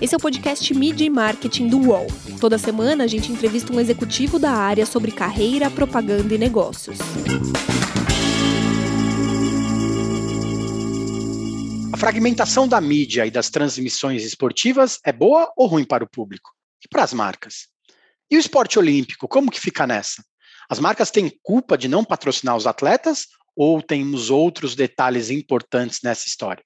Esse é o podcast Media e Marketing do UOL. Toda semana a gente entrevista um executivo da área sobre carreira, propaganda e negócios. A fragmentação da mídia e das transmissões esportivas é boa ou ruim para o público? E para as marcas? E o esporte olímpico, como que fica nessa? As marcas têm culpa de não patrocinar os atletas ou temos outros detalhes importantes nessa história?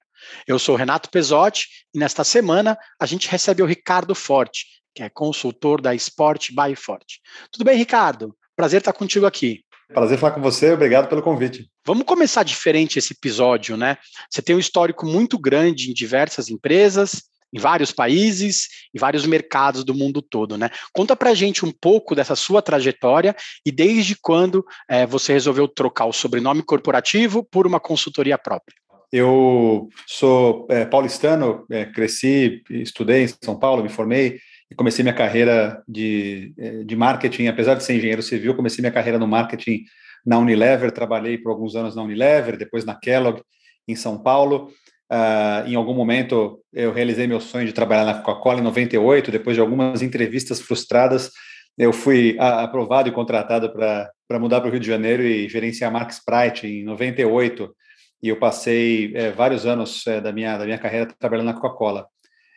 Eu sou Renato Pesotti e nesta semana a gente recebe o Ricardo Forte, que é consultor da Sport by Forte. Tudo bem, Ricardo? Prazer estar contigo aqui. Prazer falar com você, obrigado pelo convite. Vamos começar diferente esse episódio, né? Você tem um histórico muito grande em diversas empresas, em vários países e vários mercados do mundo todo, né? Conta pra gente um pouco dessa sua trajetória e desde quando é, você resolveu trocar o sobrenome corporativo por uma consultoria própria. Eu sou é, paulistano, é, cresci, estudei em São Paulo, me formei e comecei minha carreira de, é, de marketing, apesar de ser engenheiro civil, comecei minha carreira no marketing na Unilever, trabalhei por alguns anos na Unilever, depois na Kellogg, em São Paulo, Uh, em algum momento eu realizei meu sonho de trabalhar na Coca-Cola. Em 98, depois de algumas entrevistas frustradas, eu fui aprovado e contratado para mudar para o Rio de Janeiro e gerenciar a marca Sprite. Em 98, e eu passei é, vários anos é, da, minha, da minha carreira trabalhando na Coca-Cola.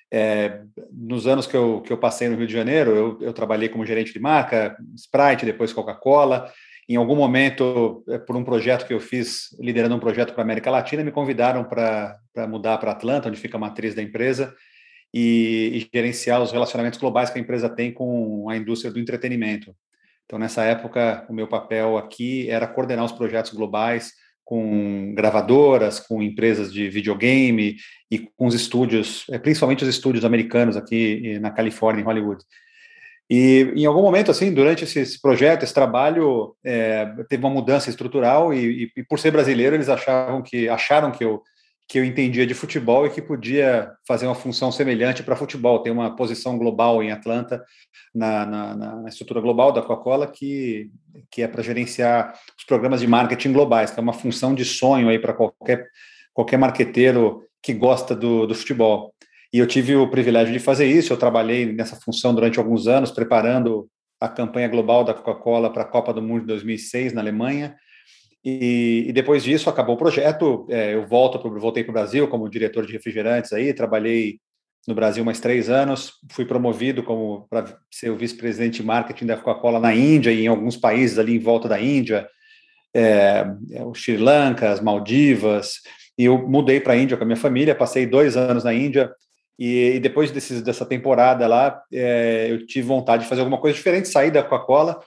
É, nos anos que eu, que eu passei no Rio de Janeiro, eu, eu trabalhei como gerente de marca, Sprite, depois Coca-Cola, em algum momento, por um projeto que eu fiz, liderando um projeto para a América Latina, me convidaram para mudar para Atlanta, onde fica a matriz da empresa, e, e, gerenciar os relacionamentos globais que a empresa tem com a indústria do entretenimento. Então, nessa época, o meu papel aqui era coordenar os projetos globais com gravadoras, com empresas de videogame e com os estúdios, é, principalmente os estúdios americanos aqui na Califórnia, em Hollywood. E em algum momento, assim, durante esse, projeto, esse trabalho, é, teve uma mudança estrutural e, e, e, por ser brasileiro, eles achavam que acharam que eu que eu entendia de futebol e que podia fazer uma função semelhante para futebol. Tem uma posição global em Atlanta, na, na, na estrutura global da Coca-Cola, que, que é para gerenciar os programas de marketing globais, que é uma função de sonho aí para qualquer, qualquer marqueteiro que gosta do, do futebol. E eu tive o privilégio de fazer isso. Eu trabalhei nessa função durante alguns anos, preparando a campanha global da Coca-Cola para a Copa do Mundo de 2006 na Alemanha. E, e depois disso acabou o projeto. É, eu volto pro, voltei para o Brasil como diretor de refrigerantes aí. Trabalhei no Brasil mais três anos. Fui promovido como para ser o vice-presidente de marketing da Coca-Cola na Índia e em alguns países ali em volta da Índia, é, é o Sri Lanka, as Maldivas. E eu mudei para a Índia com a minha família. Passei dois anos na Índia e, e depois desses, dessa temporada lá, é, eu tive vontade de fazer alguma coisa diferente, sair da Coca-Cola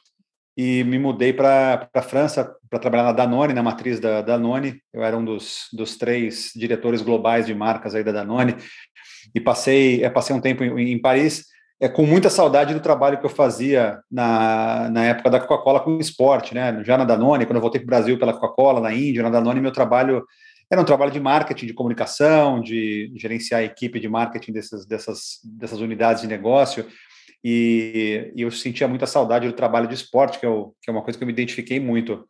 e me mudei para a França para trabalhar na Danone, na matriz da Danone. Eu era um dos, dos três diretores globais de marcas aí da Danone e passei, é, passei um tempo em, em Paris é, com muita saudade do trabalho que eu fazia na, na época da Coca-Cola com esporte, né? Já na Danone, quando eu voltei para o Brasil pela Coca-Cola, na Índia, na Danone, meu trabalho era um trabalho de marketing, de comunicação, de gerenciar a equipe de marketing dessas, dessas, dessas unidades de negócio. E, e eu sentia muita saudade do trabalho de esporte, que, eu, que é uma coisa que eu me identifiquei muito.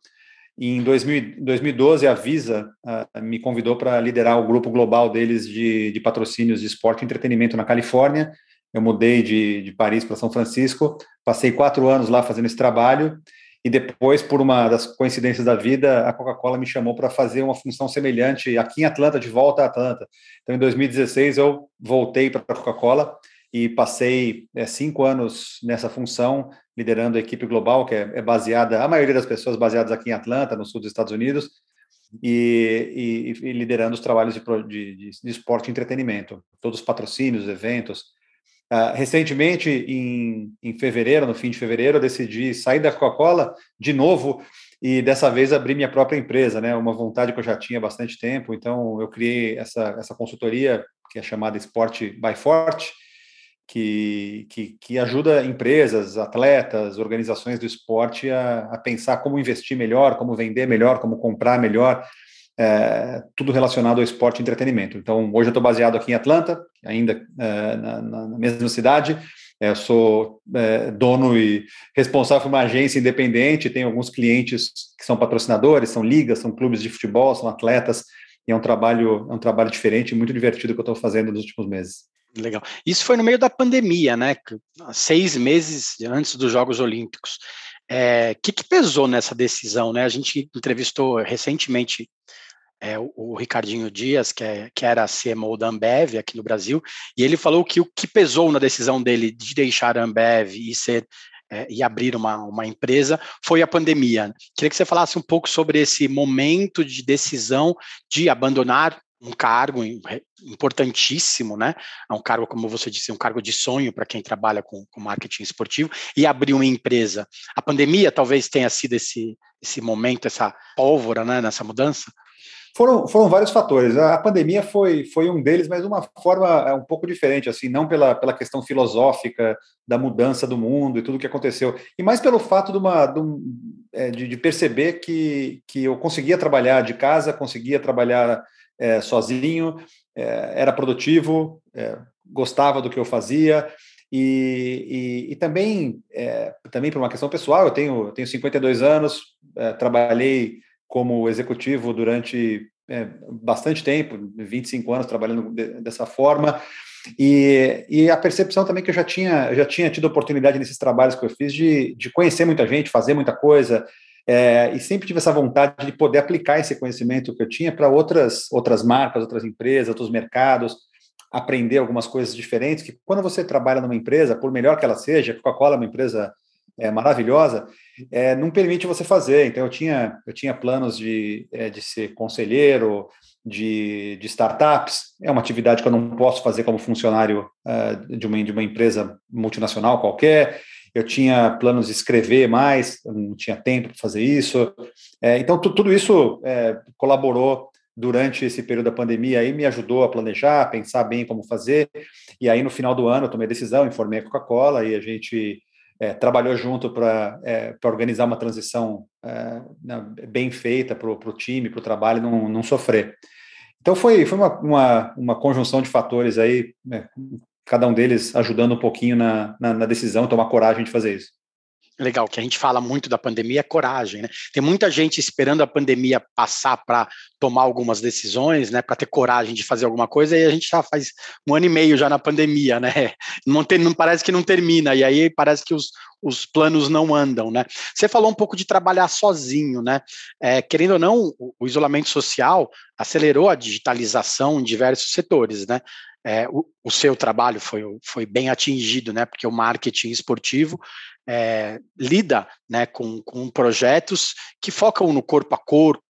Em 2000, 2012, a Visa uh, me convidou para liderar o grupo global deles de, de patrocínios de esporte e entretenimento na Califórnia. Eu mudei de, de Paris para São Francisco, passei quatro anos lá fazendo esse trabalho e depois, por uma das coincidências da vida, a Coca-Cola me chamou para fazer uma função semelhante aqui em Atlanta, de volta a Atlanta. Então, em 2016, eu voltei para a Coca-Cola e passei é, cinco anos nessa função, liderando a equipe global, que é, é, baseada, a maioria das pessoas baseadas aqui em Atlanta, no sul dos Estados Unidos, e, e, e liderando os trabalhos de, de, de esporte e entretenimento, todos os patrocínios, eventos. Uh, recentemente, em, em fevereiro, no fim de fevereiro, eu decidi sair da Coca-Cola de novo e dessa vez abrir minha própria empresa, né? Uma vontade que eu já tinha há bastante tempo. Então, eu criei essa, essa consultoria que é chamada Sport by Forte, que, que, que, ajuda empresas, atletas, organizações do esporte a, a pensar como investir melhor, como vender melhor, como comprar melhor, é, tudo relacionado ao esporte e entretenimento. Então, hoje eu estou baseado aqui em Atlanta, ainda é, na, na, mesma cidade. É, sou é, dono e responsável por uma agência independente. Tenho alguns clientes que são patrocinadores, são ligas, são clubes de futebol, são atletas. E é um trabalho, é um trabalho diferente, muito divertido que eu estou fazendo nos últimos meses. Legal. Isso foi no meio da pandemia, né? Seis meses antes dos Jogos Olímpicos. O é, que, que, pesou nessa decisão, né? A gente entrevistou recentemente é, o, Ricardinho Dias, que, é, que era CMO da Ambev aqui no Brasil, e ele falou que o que pesou na decisão dele de deixar a Ambev e ser é, e abrir uma, uma empresa foi a pandemia. Queria que você falasse um pouco sobre esse momento de decisão de abandonar um cargo importantíssimo, né? É um cargo, como você disse, um cargo de sonho para quem trabalha com, com, marketing esportivo e abrir uma empresa. A pandemia talvez tenha sido esse, esse momento, essa pólvora, né, nessa mudança? Foram, foram vários fatores. A pandemia foi, foi um deles, mas de uma forma é, um pouco diferente, assim, não pela, pela questão filosófica da mudança do mundo e tudo o que aconteceu, e mais pelo fato de, uma, é, de, de perceber que, que eu conseguia trabalhar de casa, conseguia trabalhar é, sozinho, é, era produtivo, é, gostava do que eu fazia, e, e, e também, é, também por uma questão pessoal, eu tenho, tenho 52 anos, é, trabalhei como executivo durante é, bastante tempo, 25 anos trabalhando de, dessa forma, e, e, a percepção também que eu já tinha, já tinha tido oportunidade nesses trabalhos que eu fiz de, de conhecer muita gente, fazer muita coisa, é, e sempre tive essa vontade de poder aplicar esse conhecimento que eu tinha para outras, outras marcas, outras empresas, outros mercados, aprender algumas coisas diferentes, que quando você trabalha numa empresa, por melhor que ela seja, Coca-Cola é uma empresa é, maravilhosa, é, não permite você fazer. Então, eu tinha, eu tinha planos de, é, de ser conselheiro, de, de, startups. É uma atividade que eu não posso fazer como funcionário uh, de, uma, de uma empresa multinacional qualquer. Eu tinha planos de escrever mais, não tinha tempo para fazer isso. É, então, tudo isso é, colaborou durante esse período da pandemia aí me ajudou a planejar, a pensar bem como fazer. E aí, no final do ano, eu tomei a decisão, informei a Coca-Cola e a gente é, trabalhou junto para é, organizar uma transição é, né, bem feita para o time, para o trabalho não, não sofrer. Então foi, foi uma, uma, uma conjunção de fatores aí, né, cada um deles ajudando um pouquinho na, na, na decisão, tomar coragem de fazer isso. Legal, que a gente fala muito da pandemia é coragem, né? Tem muita gente esperando a pandemia passar para tomar algumas decisões, né? Para ter coragem de fazer alguma coisa, e a gente já faz um ano e meio já na pandemia, né? Não, tem, não parece que não termina, e aí parece que os, os planos não andam, né? Você falou um pouco de trabalhar sozinho, né? É, querendo ou não, o, o isolamento social acelerou a digitalização em diversos setores, né? É, o, o, seu trabalho foi, foi bem atingido, né? Porque o marketing esportivo é, lida né, com, com projetos que focam no corpo a corpo,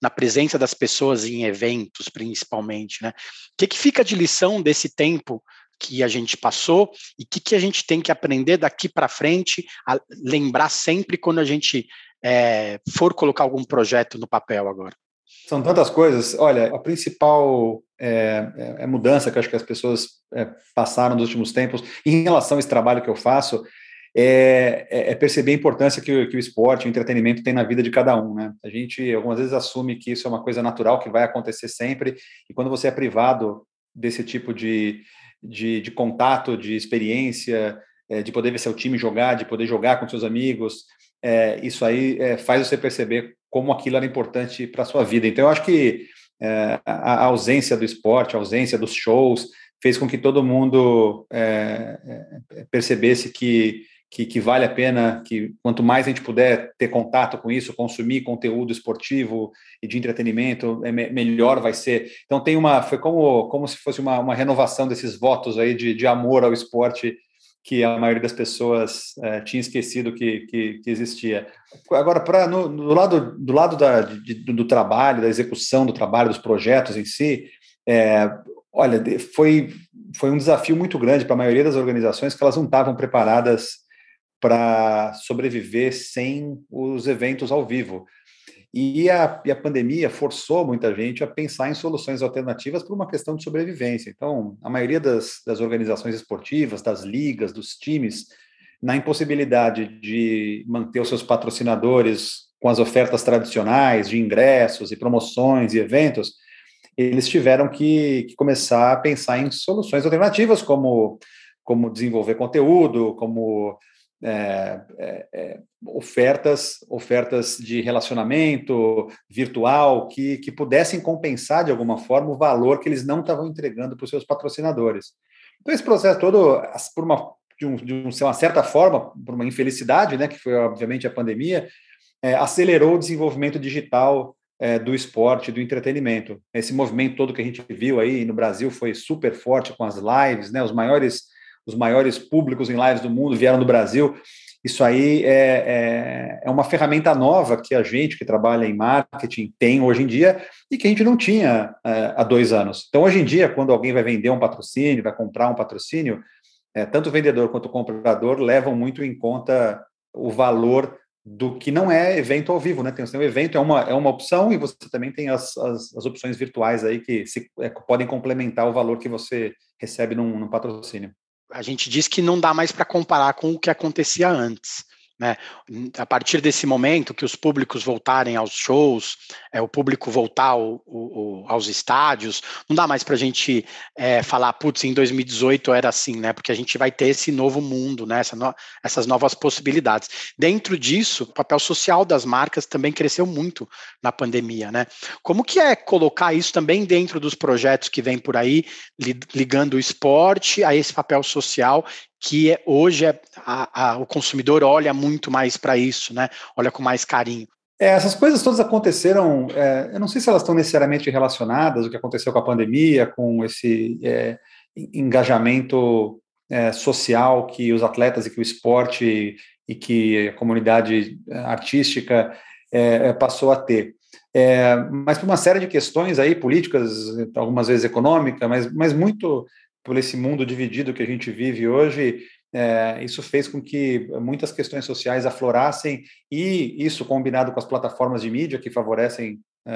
na presença das pessoas em eventos, principalmente. Né? O que, que fica de lição desse tempo que a gente passou e o que, que a gente tem que aprender daqui para frente, a lembrar sempre quando a gente é, for colocar algum projeto no papel agora? São tantas coisas. Olha, a principal é, é, é mudança que acho que as pessoas é, passaram nos últimos tempos em relação a esse trabalho que eu faço é, é, é, perceber a importância que, que, o esporte, o entretenimento tem na vida de cada um. Né? A gente algumas vezes assume que isso é uma coisa natural, que vai acontecer sempre, e quando você é privado desse tipo de, de, de contato, de experiência, é, de poder ver seu time jogar, de poder jogar com seus amigos, isso aí faz você perceber como aquilo era importante para a sua vida. Então, eu acho que é, a ausência do esporte, a ausência dos shows, fez com que todo mundo percebesse que que, que, vale a pena, que quanto mais a gente puder ter contato com isso, consumir conteúdo esportivo e de entretenimento, é me, melhor vai ser. Então tem uma, foi como, como se fosse uma, uma renovação desses votos aí de, de amor ao esporte que a maioria das pessoas é, tinha esquecido que, que, que existia. Agora, para no, no, lado do lado da, de, do trabalho, da execução do trabalho, dos projetos em si, é, olha, foi foi um desafio muito grande para a maioria das organizações que elas não estavam preparadas para sobreviver sem os eventos ao vivo. E a, e a, pandemia forçou muita gente a pensar em soluções alternativas por uma questão de sobrevivência. Então, a maioria das, das organizações esportivas, das ligas, dos times, na impossibilidade de manter os seus patrocinadores com as ofertas tradicionais de ingressos e promoções e eventos, eles tiveram que, que começar a pensar em soluções alternativas, como, como desenvolver conteúdo, como é, é, é, ofertas, ofertas de relacionamento virtual que, que pudessem compensar de alguma forma o valor que eles não estavam entregando para os seus patrocinadores. Então, esse processo todo, por uma, de, um, de uma certa forma, por uma infelicidade, né, que foi obviamente a pandemia, é, acelerou o desenvolvimento digital é, do esporte, do entretenimento. Esse movimento todo que a gente viu aí no Brasil foi super forte com as lives, né? Os maiores, os maiores públicos em lives do mundo vieram do Brasil. Isso aí é, é, é, uma ferramenta nova que a gente que trabalha em marketing tem hoje em dia e que a gente não tinha é, há dois anos. Então, hoje em dia, quando alguém vai vender um patrocínio, vai comprar um patrocínio, é, tanto o vendedor quanto o comprador levam muito em conta o valor do que não é evento ao vivo, né? Tem o evento é uma, é uma opção e você também tem as, as, as opções virtuais aí que se, é, podem complementar o valor que você recebe num, num patrocínio. A gente diz que não dá mais para comparar com o que acontecia antes. Né? A partir desse momento que os públicos voltarem aos shows, é, o público voltar ao, ao, aos estádios, não dá mais para a gente é, falar, putz, em 2018 era assim, né? Porque a gente vai ter esse novo mundo, né? Essa no, essas novas possibilidades. Dentro disso, o papel social das marcas também cresceu muito na pandemia, né? Como que é colocar isso também dentro dos projetos que vem por aí, ligando o esporte a esse papel social que é, hoje é, a, a, o consumidor olha muito mais para isso, né? Olha com mais carinho. É, essas coisas todas aconteceram, é, eu não sei se elas estão necessariamente relacionadas, o que aconteceu com a pandemia, com esse é, engajamento é, social que os atletas e que o esporte e que a comunidade artística é, passou a ter. mas por uma série de questões aí, políticas, algumas vezes econômicas, mas, mas muito por esse mundo dividido que a gente vive hoje, é, isso fez com que muitas questões sociais aflorassem e isso combinado com as plataformas de mídia que favorecem é,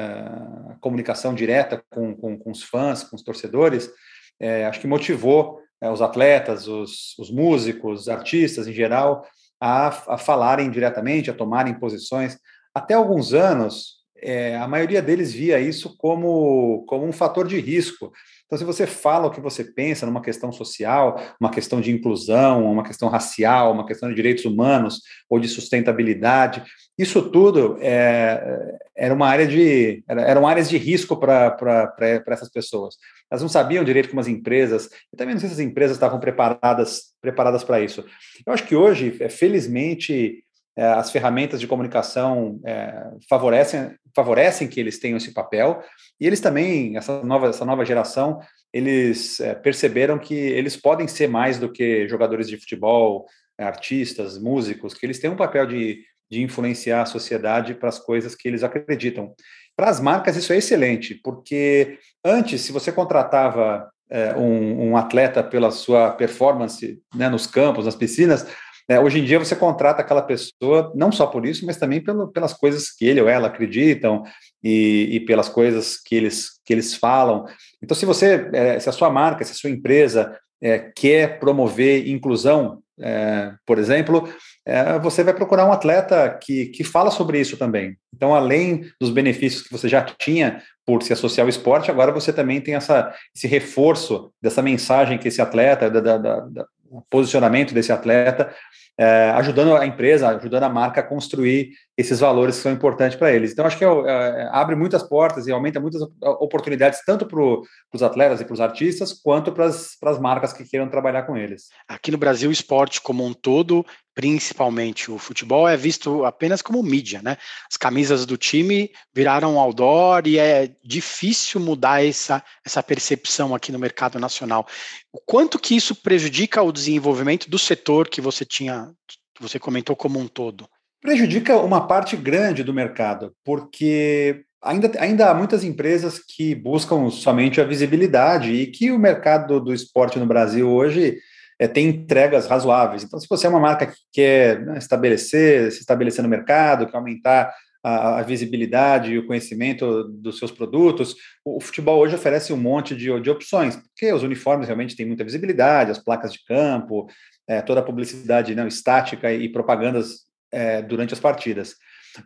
a comunicação direta com, com, com, os fãs, com os torcedores, é, acho que motivou é, os atletas, os, os, músicos, artistas em geral, a, a, falarem diretamente, a tomarem posições. Até alguns anos, é, a maioria deles via isso como, como um fator de risco. Então, se você fala o que você pensa numa questão social, uma questão de inclusão, uma questão racial, uma questão de direitos humanos ou de sustentabilidade, isso tudo é, era uma área de era, eram áreas de risco para essas pessoas. Elas não sabiam direito como as empresas, e também não sei se as empresas estavam preparadas preparadas para isso. Eu acho que hoje, é, felizmente, as ferramentas de comunicação é, favorecem, favorecem que eles tenham esse papel, e eles também, essa nova, essa nova geração, eles é, perceberam que eles podem ser mais do que jogadores de futebol, artistas, músicos, que eles têm um papel de, de influenciar a sociedade para as coisas que eles acreditam. Para as marcas, isso é excelente, porque antes, se você contratava é, um, um, atleta pela sua performance né, nos campos, nas piscinas, é, hoje em dia você contrata aquela pessoa não só por isso, mas também pelo, pelas coisas que ele ou ela acreditam e, e, pelas coisas que eles, que eles falam. Então, se você, é, se a sua marca, se a sua empresa é, quer promover inclusão, é, por exemplo, é, você vai procurar um atleta que, que fala sobre isso também. Então, além dos benefícios que você já tinha por se associar ao esporte, agora você também tem essa, esse reforço dessa mensagem que esse atleta, da, da, da, posicionamento desse atleta, é, ajudando a empresa, ajudando a marca a construir esses valores são importantes para eles. Então, acho que é, é, abre muitas portas e aumenta muitas oportunidades, tanto para os atletas e para os artistas, quanto para as marcas que queiram trabalhar com eles. Aqui no Brasil, o esporte como um todo, principalmente o futebol, é visto apenas como mídia, né? As camisas do time viraram outdoor e é difícil mudar essa, essa percepção aqui no mercado nacional. O quanto que isso prejudica o desenvolvimento do setor que você tinha, que você comentou como um todo? Prejudica uma parte grande do mercado, porque ainda, ainda há muitas empresas que buscam somente a visibilidade e que o mercado do esporte no Brasil hoje é, tem entregas razoáveis. Então, se você é uma marca que quer né, estabelecer, se estabelecer no mercado, quer aumentar a, a, visibilidade e o conhecimento dos seus produtos, o, o, futebol hoje oferece um monte de, de opções, porque os uniformes realmente têm muita visibilidade, as placas de campo, é, toda a publicidade não, estática e propagandas é, durante as partidas.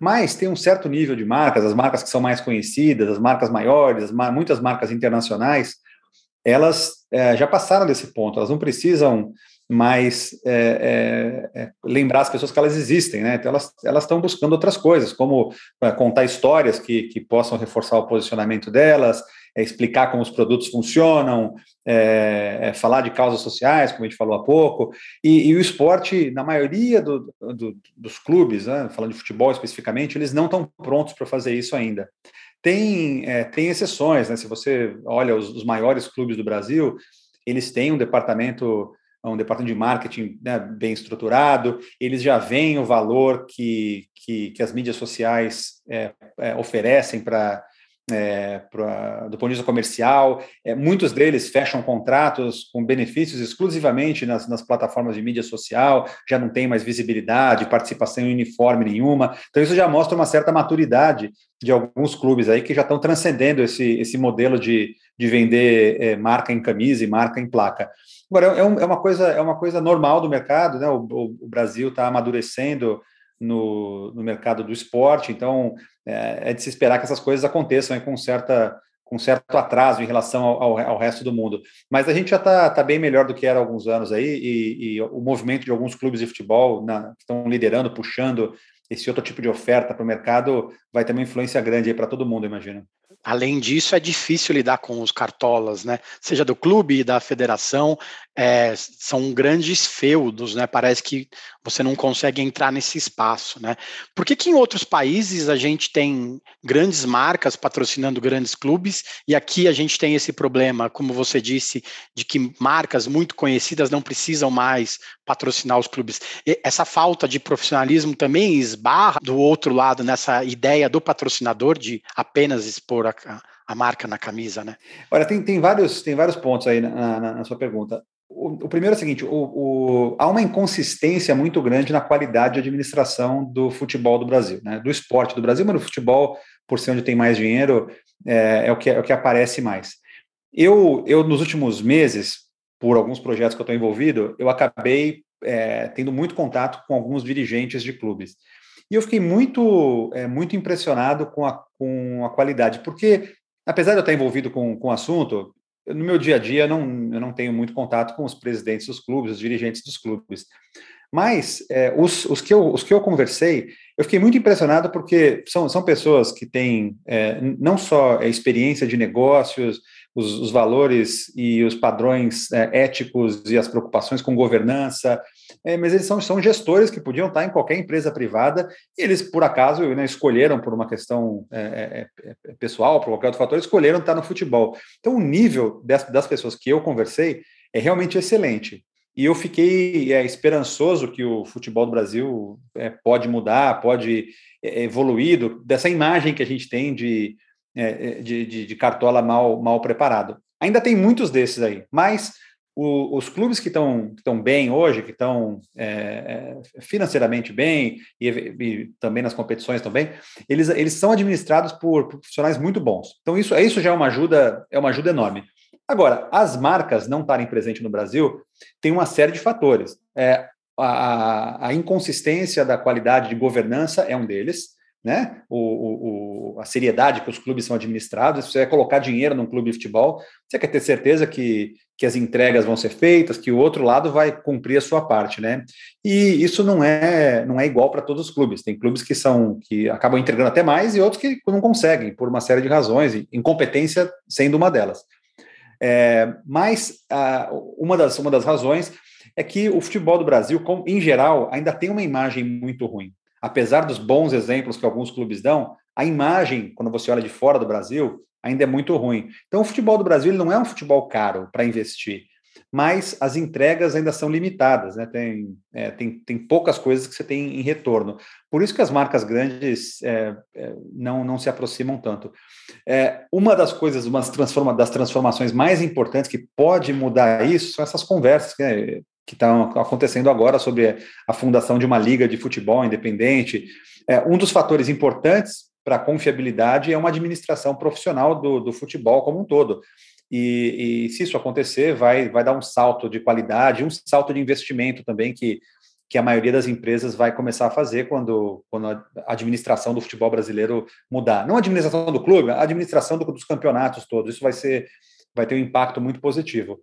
Mas tem um certo nível de marcas, as marcas que são mais conhecidas, as marcas maiores, as muitas marcas internacionais, elas é, já passaram desse ponto, elas não precisam mais é, é, é, lembrar as pessoas que elas existem, né? Então elas elas estão buscando outras coisas, como é, contar histórias que, que possam reforçar o posicionamento delas, é explicar como os produtos funcionam, é, é, falar de causas sociais, como a gente falou há pouco, e, e o esporte, na maioria do, do, dos clubes, né, falando de futebol especificamente, eles não estão prontos para fazer isso ainda. Tem, é, tem exceções, né? se você olha os, os maiores clubes do Brasil, eles têm um departamento um departamento de marketing né, bem estruturado, eles já veem o valor que, que, que as mídias sociais é, é, oferecem para é, pra, do ponto de vista comercial. É, muitos deles fecham contratos com benefícios exclusivamente nas, nas, plataformas de mídia social, já não tem mais visibilidade, participação uniforme nenhuma. Então, isso já mostra uma certa maturidade de alguns clubes aí que já estão transcendendo esse, esse modelo de, de vender é, marca em camisa e marca em placa. Agora, é, um, é, uma, coisa, é uma coisa normal do mercado, né? o, o, o Brasil está amadurecendo no, no mercado do esporte, então é, é, de se esperar que essas coisas aconteçam com certa com certo atraso em relação ao, ao, resto do mundo. Mas a gente já está tá bem melhor do que era há alguns anos aí, e, e o movimento de alguns clubes de futebol na, que estão liderando, puxando esse outro tipo de oferta para o mercado, vai ter uma influência grande para todo mundo, imagino. Além disso, é difícil lidar com os cartolas, né? Seja do clube e da federação, é, são grandes feudos, né? Parece que você não consegue entrar nesse espaço, né? Por que, que em outros países a gente tem grandes marcas patrocinando grandes clubes e aqui a gente tem esse problema, como você disse, de que marcas muito conhecidas não precisam mais patrocinar os clubes? E essa falta de profissionalismo também esbarra do outro lado nessa ideia do patrocinador de apenas expor a a, marca na camisa, né? Olha, tem, tem, vários, tem vários pontos aí na, na, na sua pergunta. O, primeiro é o seguinte: o, o, há uma inconsistência muito grande na qualidade de administração do futebol do Brasil, né? do esporte do Brasil, mas no futebol, por ser onde tem mais dinheiro, é, é, o, que, é o que aparece mais. Eu, eu, nos últimos meses, por alguns projetos que eu estou envolvido, eu acabei é, tendo muito contato com alguns dirigentes de clubes. E eu fiquei muito, é, muito impressionado com a, com a qualidade, porque, apesar de eu estar envolvido com, com o assunto, no meu dia a dia não, eu não tenho muito contato com os presidentes dos clubes, os dirigentes dos clubes. Mas é, os, os, que eu, os que eu conversei, eu fiquei muito impressionado porque são, são pessoas que têm é, não só a experiência de negócios, os, os valores e os padrões é, éticos e as preocupações com governança, é, mas eles são, são gestores que podiam estar em qualquer empresa privada e eles, por acaso, né, escolheram por uma questão é, é, é pessoal, por qualquer outro fator, escolheram estar no futebol. Então, o nível das, das pessoas que eu conversei é realmente excelente. E eu fiquei é, esperançoso que o futebol do Brasil é, pode mudar, pode é, evoluir do, dessa imagem que a gente tem de, é, de, de, de, cartola mal, mal preparado. Ainda tem muitos desses aí, mas o, os clubes que estão bem hoje, que estão é, é, financeiramente bem e, e, também nas competições também, eles, eles são administrados por profissionais muito bons. Então isso, isso já é uma ajuda é uma ajuda enorme. Agora, as marcas não estarem presentes no Brasil tem uma série de fatores. É, a, a, inconsistência da qualidade de governança é um deles, né? O, o, a seriedade que os clubes são administrados. Se você vai colocar dinheiro num clube de futebol, você quer ter certeza que, que as entregas vão ser feitas, que o outro lado vai cumprir a sua parte, né? E isso não é não é igual para todos os clubes. Tem clubes que são que acabam entregando até mais e outros que não conseguem por uma série de razões, incompetência sendo uma delas. É, mas a, uma, das, uma das razões é que o futebol do Brasil, com, em geral, ainda tem uma imagem muito ruim. Apesar dos bons exemplos que alguns clubes dão, a imagem, quando você olha de fora do Brasil, ainda é muito ruim. Então, o futebol do Brasil não é um futebol caro para investir, mas as entregas ainda são limitadas, né? Tem, é, tem, tem poucas coisas que você tem em retorno. Por isso que as marcas grandes é, é, não, não se aproximam tanto. É, uma das coisas, uma das, transforma, das transformações mais importantes que pode mudar isso são essas conversas né, que estão acontecendo agora sobre a fundação de uma liga de futebol independente. É, um dos fatores importantes para a confiabilidade é uma administração profissional do, do futebol como um todo. E, e, se isso acontecer, vai, vai dar um salto de qualidade, um salto de investimento também que, que a maioria das empresas vai começar a fazer quando, quando a administração do futebol brasileiro mudar. Não a administração do clube, a administração do, dos campeonatos todos. Isso vai ser vai ter um impacto muito positivo.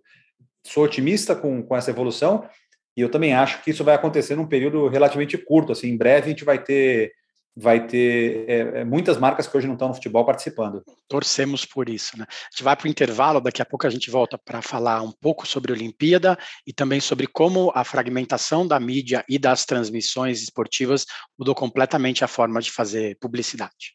Sou otimista com, com essa evolução e eu também acho que isso vai acontecer num período relativamente curto. Assim, em breve a gente vai ter vai ter é, é, muitas marcas que hoje não estão no futebol participando. Torcemos por isso. Né? A gente vai para o intervalo, daqui a pouco a gente volta para falar um pouco sobre a Olimpíada e também sobre como a fragmentação da mídia e das transmissões esportivas mudou completamente a forma de fazer publicidade.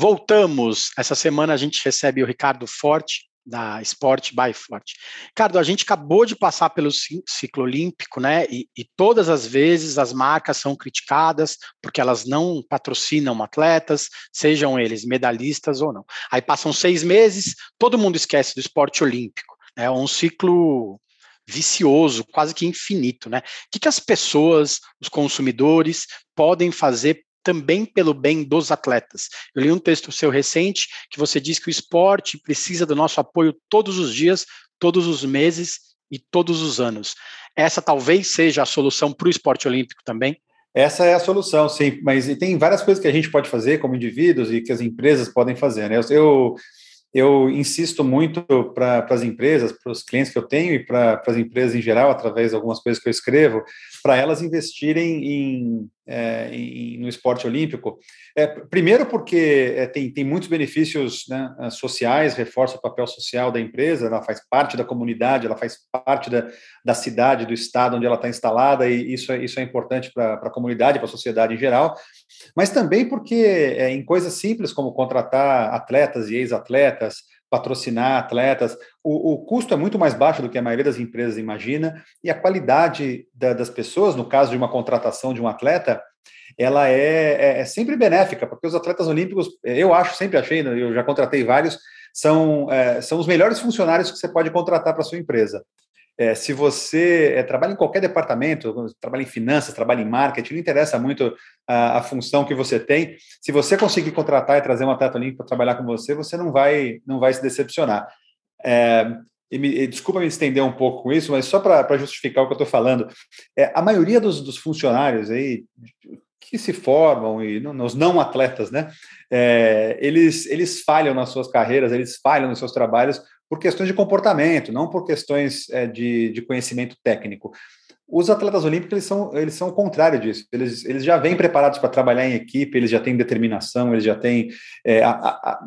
Voltamos. Essa semana a gente recebe o Ricardo Forte, da Sport by Forte. Ricardo, a gente acabou de passar pelo ciclo olímpico, né? E, e, todas as vezes as marcas são criticadas porque elas não patrocinam atletas, sejam eles medalhistas ou não. Aí passam seis meses, todo mundo esquece do esporte olímpico. É um ciclo vicioso, quase que infinito, né? O que, que as pessoas, os consumidores, podem fazer também pelo bem dos atletas. Eu li um texto seu recente que você diz que o esporte precisa do nosso apoio todos os dias, todos os meses e todos os anos. Essa talvez seja a solução para o esporte olímpico também? Essa é a solução, sim, mas tem várias coisas que a gente pode fazer como indivíduos e que as empresas podem fazer. Né? Eu, eu eu insisto muito para as empresas, para os clientes que eu tenho e para as empresas em geral, através de algumas coisas que eu escrevo, para elas investirem em, é, em, no esporte olímpico. É, primeiro, porque é, tem, tem muitos benefícios né, sociais, reforça o papel social da empresa, ela faz parte da comunidade, ela faz parte da, da cidade, do estado onde ela está instalada, e isso é, isso é importante para a comunidade, para a sociedade em geral, mas também porque é, em coisas simples como contratar atletas e ex-atletas, patrocinar atletas, o, o, custo é muito mais baixo do que a maioria das empresas imagina, e a qualidade da, das pessoas, no caso de uma contratação de um atleta, ela é, é, é, sempre benéfica, porque os atletas olímpicos, eu acho, sempre achei, né, eu já contratei vários, são, é, são os melhores funcionários que você pode contratar para sua empresa. É, se você é, trabalha em qualquer departamento, trabalha em finanças, trabalha em marketing, não interessa muito a, a, função que você tem. Se você conseguir contratar e trazer um atleta olímpico para trabalhar com você, você não vai, não vai se decepcionar. É, e me, e desculpa me estender um pouco com isso, mas só para justificar o que eu estou falando, é, a maioria dos, dos, funcionários aí que se formam e não, os não atletas, né? É, eles eles falham nas suas carreiras, eles falham nos seus trabalhos por questões de comportamento, não por questões é, de, de conhecimento técnico. Os atletas olímpicos eles são, eles são o contrário disso. Eles, eles já vêm preparados para trabalhar em equipe, eles já têm determinação, eles já têm é, a, a,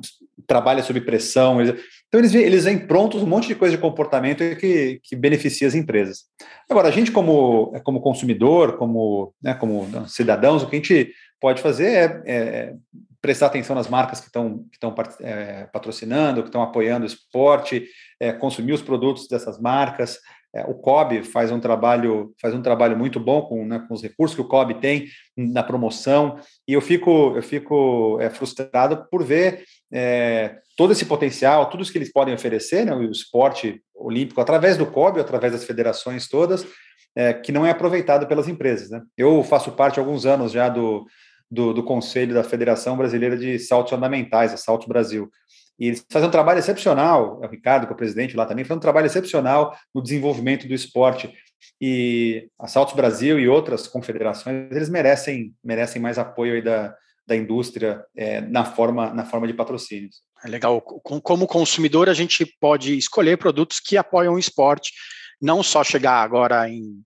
trabalho sob pressão. Eles, então eles, eles vêm prontos um monte de coisa de comportamento que, que beneficia as empresas. Agora a gente como, como consumidor, como, né, como cidadãos, o que a gente pode fazer é, é prestar atenção nas marcas que estão que estão é, patrocinando, que estão apoiando o esporte, é, consumir os produtos dessas marcas. É, o COB faz um trabalho faz um trabalho muito bom com, né, com os recursos que o COB tem na promoção e eu fico eu fico é, frustrado por ver é, todo esse potencial, tudo isso que eles podem oferecer, né, o esporte olímpico através do COB, através das federações todas, é, que não é aproveitado pelas empresas. Né? Eu faço parte há alguns anos já do do, do Conselho da Federação Brasileira de Saltos Ornamentais, a Saltos Brasil. E eles fazem um trabalho excepcional, o Ricardo, que é o presidente lá também, faz um trabalho excepcional no desenvolvimento do esporte. E a Saltos Brasil e outras confederações, eles merecem, merecem mais apoio aí da, da indústria é, na, forma, na forma de patrocínios. É legal. Como consumidor, a gente pode escolher produtos que apoiam o esporte, não só chegar agora em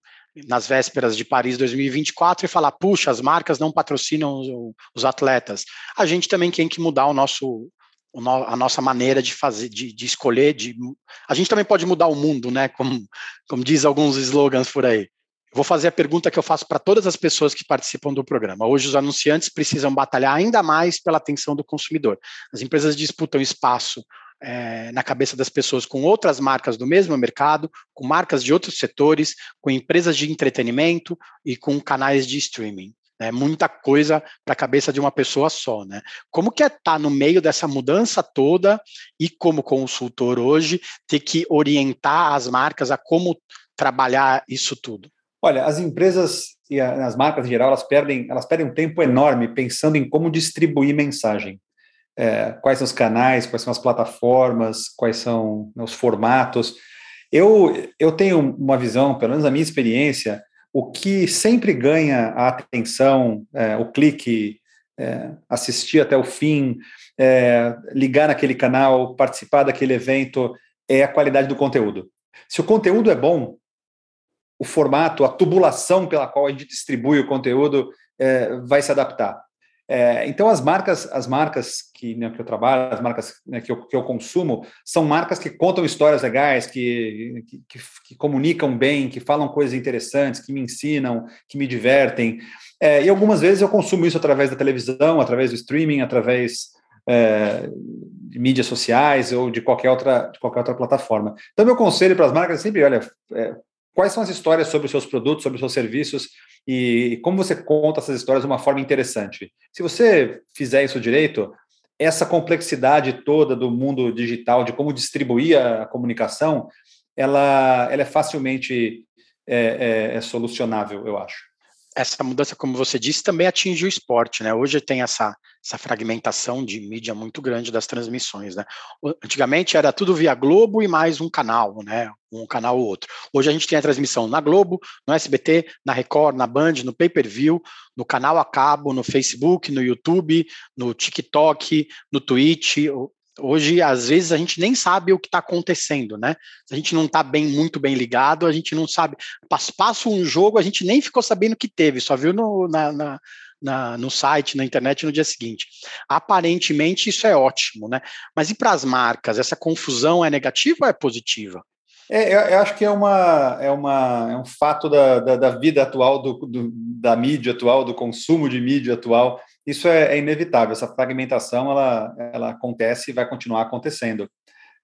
nas vésperas de Paris 2024 e falar, puxa, as marcas não patrocinam os, atletas. A gente também tem que mudar o nosso a nossa maneira de fazer, de, de, escolher, de, a gente também pode mudar o mundo, né? Como, como diz alguns slogans por aí. Vou fazer a pergunta que eu faço para todas as pessoas que participam do programa. Hoje, os anunciantes precisam batalhar ainda mais pela atenção do consumidor. As empresas disputam espaço é, na cabeça das pessoas com outras marcas do mesmo mercado, com marcas de outros setores, com empresas de entretenimento e com canais de streaming. É muita coisa para a cabeça de uma pessoa só, né? Como que é estar tá no meio dessa mudança toda e como consultor hoje ter que orientar as marcas a como trabalhar isso tudo? Olha, as empresas e as marcas em geral elas perdem elas perdem um tempo enorme pensando em como distribuir mensagem é, quais são os canais, quais são as plataformas, quais são né, os formatos. Eu, eu tenho uma visão, pelo menos na minha experiência, o que sempre ganha a atenção, é, o clique, é, assistir até o fim, é, ligar naquele canal, participar daquele evento, é a qualidade do conteúdo. Se o conteúdo é bom, o formato, a tubulação pela qual a gente distribui o conteúdo é, vai se adaptar. É, então as marcas, as marcas que, né, que eu trabalho, as marcas né, que, eu, que eu consumo, são marcas que contam histórias legais, que, que, que, comunicam bem, que falam coisas interessantes, que me ensinam, que me divertem. É, e algumas vezes eu consumo isso através da televisão, através do streaming, através é, de mídias sociais ou de qualquer outra, de qualquer outra plataforma. Então, meu conselho para as marcas é sempre, olha, é, quais são as histórias sobre os seus produtos, sobre os seus serviços e como você conta essas histórias de uma forma interessante. Se você fizer isso direito, essa complexidade toda do mundo digital, de como distribuir a comunicação, ela, ela é facilmente é, é, é solucionável, eu acho essa mudança, como você disse, também atinge o esporte, né? Hoje tem essa, essa fragmentação de mídia muito grande das transmissões, né? Antigamente era tudo via Globo e mais um canal, né? Um canal ou outro. Hoje a gente tem a transmissão na Globo, no SBT, na Record, na Band, no pay-per-view, no canal a cabo, no Facebook, no YouTube, no TikTok, no Twitch, Hoje, às vezes, a gente nem sabe o que está acontecendo, né? A gente não está bem, muito bem ligado, a gente não sabe. Passa um jogo, a gente nem ficou sabendo que teve, só viu no, na, na, na, no site, na internet no dia seguinte. Aparentemente, isso é ótimo, né? Mas e para as marcas? Essa confusão é negativa ou é positiva? É, eu, eu, acho que é, uma, é, uma, é um fato da, da, da vida atual, do, do, da mídia atual, do consumo de mídia atual isso é, é, inevitável, essa fragmentação ela, ela acontece e vai continuar acontecendo.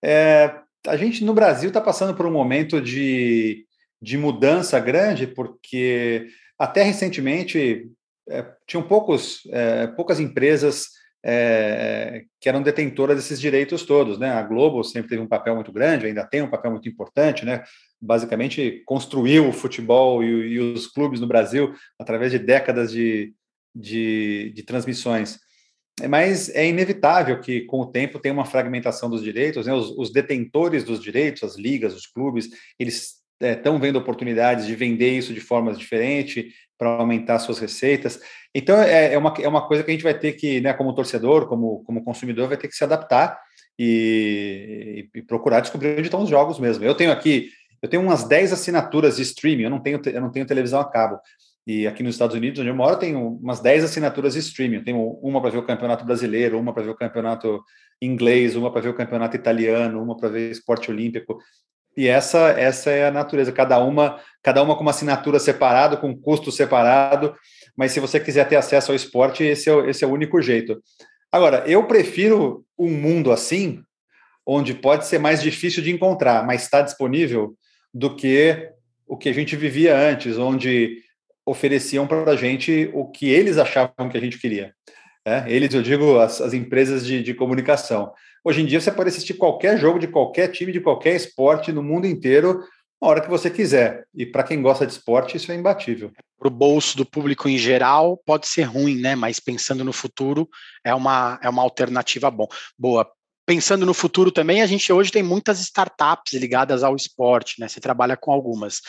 É, a gente no Brasil está passando por um momento de, de mudança grande, porque até recentemente é, tinham poucos, é, poucas empresas é, que eram detentoras desses direitos todos. Né? A Globo sempre teve um papel muito grande, ainda tem um papel muito importante, né? basicamente construiu o futebol e, e os clubes no Brasil através de décadas de, de, de transmissões. Mas é inevitável que, com o tempo, tenha uma fragmentação dos direitos. Né? Os, os, detentores dos direitos, as ligas, os clubes, eles estão é, vendo oportunidades de vender isso de formas diferentes para aumentar suas receitas. Então, é, é, uma, é uma coisa que a gente vai ter que, né, como torcedor, como, como consumidor, vai ter que se adaptar e, e procurar descobrir onde estão os jogos mesmo. Eu tenho aqui, eu tenho umas 10 assinaturas de streaming, eu não tenho, eu não tenho televisão a cabo, e aqui nos Estados Unidos, onde eu moro, tem umas 10 assinaturas de streaming. Tenho uma para ver o campeonato brasileiro, uma para ver o campeonato inglês, uma para ver o campeonato italiano, uma para ver esporte olímpico. E essa essa é a natureza, cada uma, cada uma com uma assinatura separada, com custo separado, mas se você quiser ter acesso ao esporte, esse é, esse é o único jeito. Agora, eu prefiro um mundo assim, onde pode ser mais difícil de encontrar, mas está disponível, do que o que a gente vivia antes, onde ofereciam para a gente o que eles achavam que a gente queria. É, eles, eu digo, as, as empresas de, de, comunicação. Hoje em dia, você pode assistir qualquer jogo de qualquer time, de qualquer esporte no mundo inteiro, na hora que você quiser. E para quem gosta de esporte, isso é imbatível. Para o bolso do público em geral, pode ser ruim, né? Mas pensando no futuro, é uma, é uma alternativa bom. boa. Pensando no futuro também, a gente hoje tem muitas startups ligadas ao esporte, né? Você trabalha com algumas.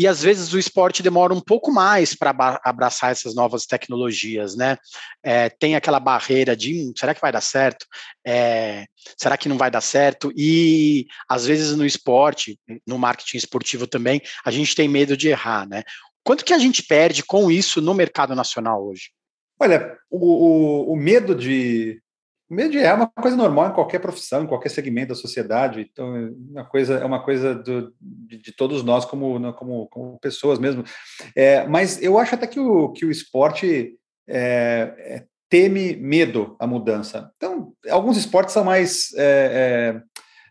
E às vezes o esporte demora um pouco mais para abraçar essas novas tecnologias, né? É, tem aquela barreira de hum, será que vai dar certo? É, será que não vai dar certo? E às vezes no esporte, no marketing esportivo também, a gente tem medo de errar, né? Quanto que a gente perde com isso no mercado nacional hoje? Olha, o, o, o medo de, medo é uma coisa normal em qualquer profissão, em qualquer segmento da sociedade. Então, é uma coisa, é uma coisa do, de, de, todos nós como, né, como, como pessoas mesmo. É, mas eu acho até que o, que o esporte é, é, teme medo à mudança. Então, alguns esportes são mais é,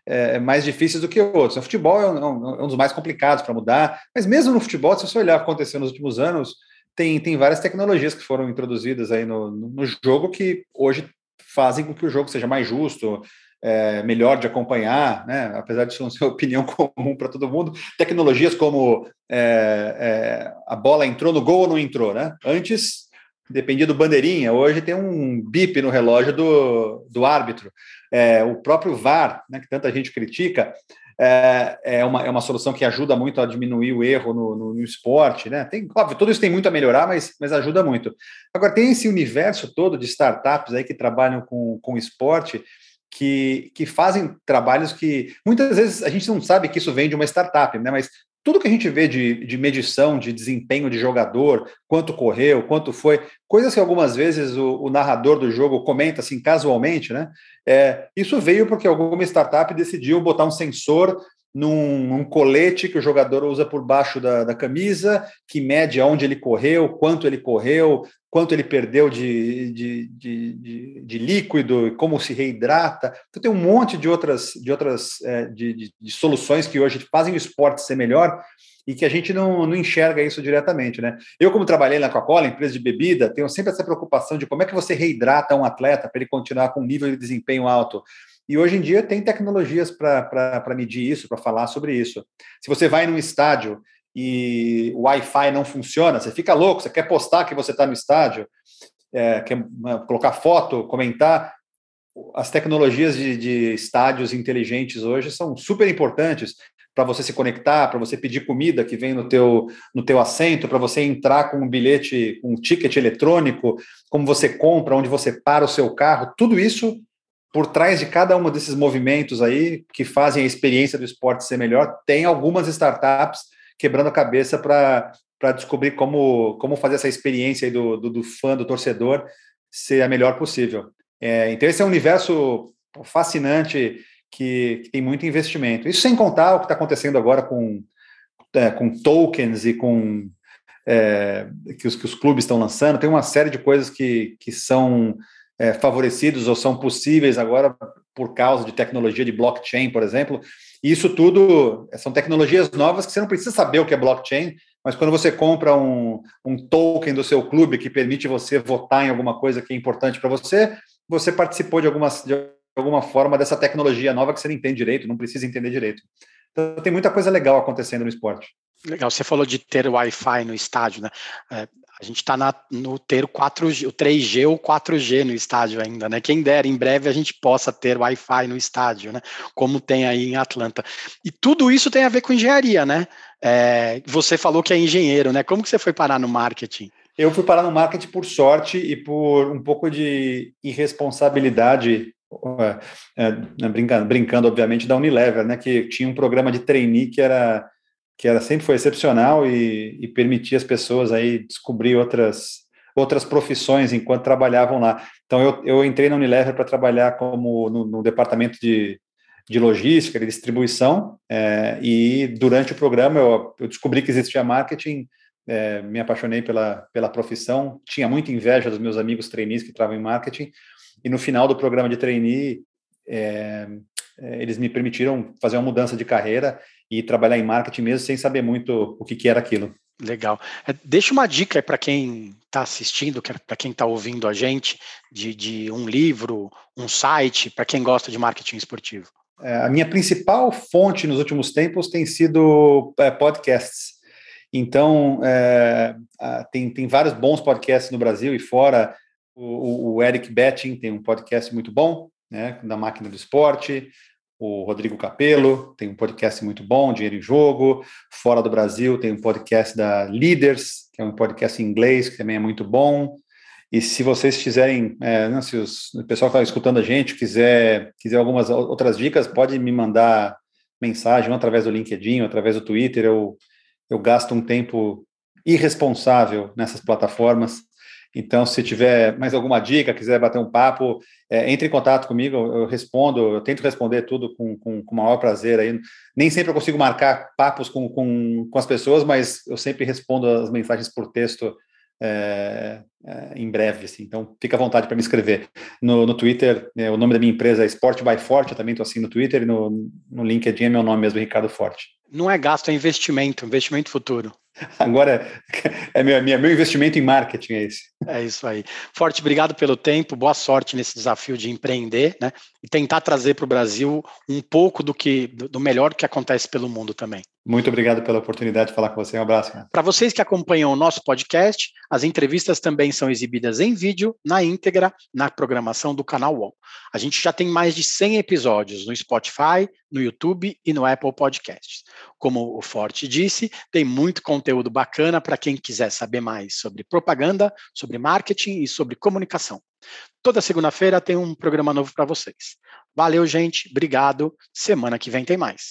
é, mais difíceis do que outros. O futebol é um, um dos mais complicados para mudar, mas mesmo no futebol, se você olhar o que aconteceu nos últimos anos, tem, tem várias tecnologias que foram introduzidas aí no, no jogo que hoje fazem com que o jogo seja mais justo, é, melhor de acompanhar, né? apesar de não ser opinião comum para todo mundo, tecnologias como é, é, a bola entrou no gol ou não entrou, né? Antes dependia do bandeirinha, hoje tem um bip no relógio do, do árbitro. É, o próprio VAR, né, que tanta gente critica, é, é, uma, é uma solução que ajuda muito a diminuir o erro no, no, no, esporte, né? Tem, óbvio, tudo isso tem muito a melhorar, mas, mas ajuda muito. Agora, tem esse universo todo de startups aí que trabalham com, com esporte, que, que fazem trabalhos que muitas vezes a gente não sabe que isso vem de uma startup, né? Mas tudo que a gente vê de, de medição, de desempenho de jogador, quanto correu, quanto foi, coisas que algumas vezes o, o narrador do jogo comenta assim casualmente, né? É, isso veio porque alguma startup decidiu botar um sensor num, num, colete que o jogador usa por baixo da, da, camisa, que mede aonde ele correu, quanto ele correu, quanto ele perdeu de, de, de, de, de líquido, como se reidrata. Então tem um monte de outras, de, outras é, de, de, soluções que hoje fazem o esporte ser melhor e que a gente não, não enxerga isso diretamente. Né? Eu, como trabalhei na Coca-Cola, empresa de bebida, tenho sempre essa preocupação de como é que você reidrata um atleta para ele continuar com um nível de desempenho alto. E hoje em dia tem tecnologias para medir isso, para falar sobre isso. Se você vai num estádio e o Wi-Fi não funciona, você fica louco, você quer postar que você está no estádio, é, quer né, colocar foto, comentar. As tecnologias de, de estádios inteligentes hoje são super importantes para você se conectar, para você pedir comida que vem no teu, no teu assento, para você entrar com um bilhete, um ticket eletrônico, como você compra, onde você para o seu carro, tudo isso por trás de cada um desses movimentos aí que fazem a experiência do esporte ser melhor, tem algumas startups quebrando a cabeça para descobrir como, como fazer essa experiência do, do, do, fã, do torcedor, ser a melhor possível. É, então, esse é um universo fascinante que, que, tem muito investimento. Isso sem contar o que está acontecendo agora com, é, com tokens e com é, que, os, que os clubes estão lançando. Tem uma série de coisas que, que são é, favorecidos ou são possíveis agora por causa de tecnologia de blockchain, por exemplo. Isso tudo são tecnologias novas que você não precisa saber o que é blockchain, mas quando você compra um, um token do seu clube que permite você votar em alguma coisa que é importante para você, você participou de, de alguma forma dessa tecnologia nova que você não entende direito, não precisa entender direito. Então tem muita coisa legal acontecendo no esporte. Legal, você falou de ter Wi-Fi no estádio, né? A gente está no ter o 4G, o 3G ou 4G no estádio ainda, né? Quem dera, em breve a gente possa ter Wi-Fi no estádio, né? Como tem aí em Atlanta. E tudo isso tem a ver com engenharia, né? É, você falou que é engenheiro, né? Como que você foi parar no marketing? Eu fui parar no marketing por sorte e por um pouco de irresponsabilidade é, é, brincando, brincando, obviamente, da Unilever, né, que tinha um programa de trainee que era que era sempre foi excepcional e, e permitia as pessoas aí descobrir outras outras profissões enquanto trabalhavam lá. Então eu, eu entrei na Unilever para trabalhar como no, no, departamento de, de logística, de distribuição, é, e durante o programa eu, eu, descobri que existia marketing, é, me apaixonei pela, pela profissão, tinha muita inveja dos meus amigos trainees que trabalham em marketing, e no final do programa de trainee, é eles me permitiram fazer uma mudança de carreira e trabalhar em marketing mesmo sem saber muito o que, que era aquilo. Legal. É, deixa uma dica para quem está assistindo, para quem está ouvindo a gente, de, de, um livro, um site, para quem gosta de marketing esportivo. É, a minha principal fonte nos últimos tempos tem sido é, podcasts. Então, é, tem, tem vários bons podcasts no Brasil e fora. O, o Eric Betting tem um podcast muito bom, né, da máquina do esporte o Rodrigo Capello, tem um podcast muito bom, Dinheiro em Jogo. Fora do Brasil, tem um podcast da Leaders, que é um podcast em inglês, que também é muito bom. E se vocês quiserem, é, não, se os, o pessoal que está escutando a gente quiser, quiser algumas outras dicas, pode me mandar mensagem, através do LinkedIn, através do Twitter. Eu, eu gasto um tempo irresponsável nessas plataformas Então, se tiver mais alguma dica, quiser bater um papo, é, entre em contato comigo, eu respondo, eu tento responder tudo com, com, com o maior prazer. Aí. Nem sempre eu consigo marcar papos com, com, com as pessoas, mas eu sempre respondo as mensagens por texto é, é, em breve, assim. Então, fica à vontade para me escrever. No, no Twitter, é, o nome da minha empresa é Sport by Forte, eu também estou assim no Twitter, e no, no LinkedIn é meu nome mesmo, Ricardo Forte. Não é gasto, é investimento, investimento futuro. Agora é meu, meu investimento em marketing, é esse. É isso aí. Forte, obrigado pelo tempo, boa sorte nesse desafio de empreender, né? E tentar trazer para o Brasil um pouco do que do melhor que acontece pelo mundo também. Muito obrigado pela oportunidade de falar com você. Um abraço. Para vocês que acompanham o nosso podcast, as entrevistas também são exibidas em vídeo, na íntegra, na programação do canal UOL. A gente já tem mais de 100 episódios no Spotify, no YouTube e no Apple Podcasts. Como o Forte disse, tem muito conteúdo bacana para quem quiser saber mais sobre propaganda, sobre marketing e sobre comunicação. Toda segunda-feira tem um programa novo para vocês. Valeu, gente. Obrigado. Semana que vem tem mais.